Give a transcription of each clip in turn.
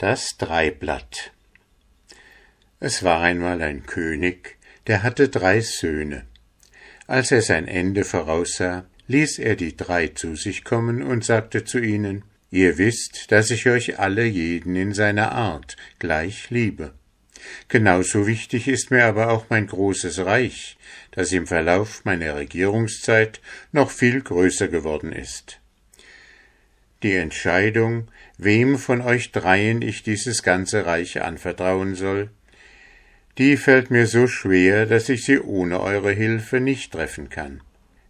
Das Dreiblatt Es war einmal ein König, der hatte drei Söhne. Als er sein Ende voraussah, ließ er die drei zu sich kommen und sagte zu ihnen Ihr wisst, dass ich euch alle jeden in seiner Art gleich liebe. Genauso wichtig ist mir aber auch mein großes Reich, das im Verlauf meiner Regierungszeit noch viel größer geworden ist. Die Entscheidung, wem von euch dreien ich dieses ganze Reich anvertrauen soll, die fällt mir so schwer, dass ich sie ohne eure Hilfe nicht treffen kann.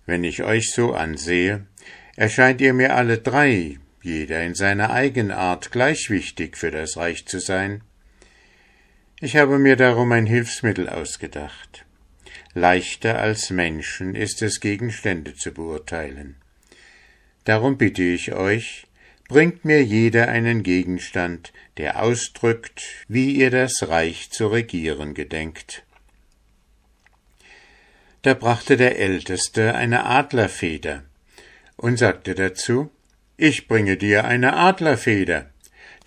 Wenn ich euch so ansehe, erscheint ihr mir alle drei, jeder in seiner Eigenart, gleich wichtig für das Reich zu sein. Ich habe mir darum ein Hilfsmittel ausgedacht. Leichter als Menschen ist es, Gegenstände zu beurteilen. Darum bitte ich euch, bringt mir jeder einen Gegenstand, der ausdrückt, wie ihr das Reich zu regieren gedenkt. Da brachte der Älteste eine Adlerfeder und sagte dazu, ich bringe dir eine Adlerfeder,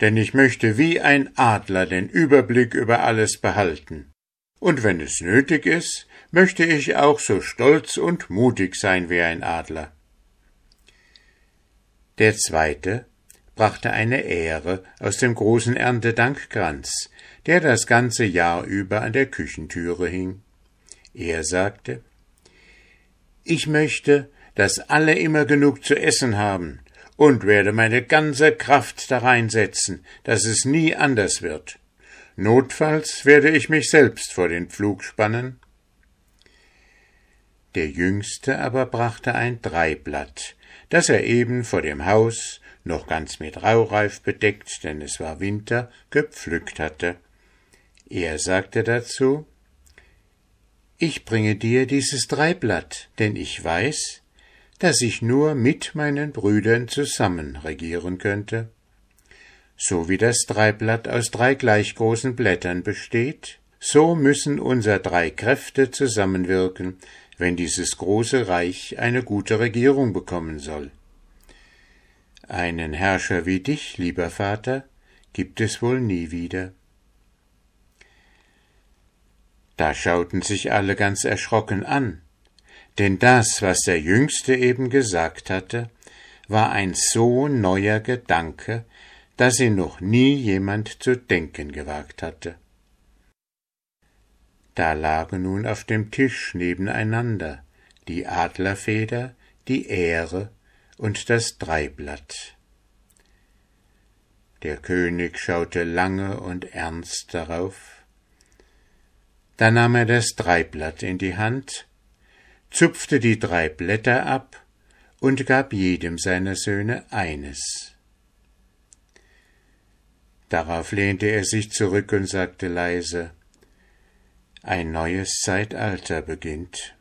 denn ich möchte wie ein Adler den Überblick über alles behalten. Und wenn es nötig ist, möchte ich auch so stolz und mutig sein wie ein Adler. Der zweite brachte eine Ähre aus dem großen Erntedankkranz, der das ganze Jahr über an der Küchentüre hing. Er sagte Ich möchte, dass alle immer genug zu essen haben, und werde meine ganze Kraft dareinsetzen, dass es nie anders wird. Notfalls werde ich mich selbst vor den Pflug spannen. Der Jüngste aber brachte ein Dreiblatt, das er eben vor dem Haus noch ganz mit Raureif bedeckt, denn es war Winter, gepflückt hatte. Er sagte dazu Ich bringe dir dieses Dreiblatt, denn ich weiß, dass ich nur mit meinen Brüdern zusammen regieren könnte. So wie das Dreiblatt aus drei gleich großen Blättern besteht, so müssen unser drei Kräfte zusammenwirken, wenn dieses große Reich eine gute Regierung bekommen soll. Einen Herrscher wie dich, lieber Vater, gibt es wohl nie wieder. Da schauten sich alle ganz erschrocken an, denn das, was der Jüngste eben gesagt hatte, war ein so neuer Gedanke, dass ihn noch nie jemand zu denken gewagt hatte. Da lagen nun auf dem Tisch nebeneinander die Adlerfeder, die Ähre und das Dreiblatt. Der König schaute lange und ernst darauf. Da nahm er das Dreiblatt in die Hand, zupfte die drei Blätter ab und gab jedem seiner Söhne eines. Darauf lehnte er sich zurück und sagte leise Ein neues Zeitalter beginnt.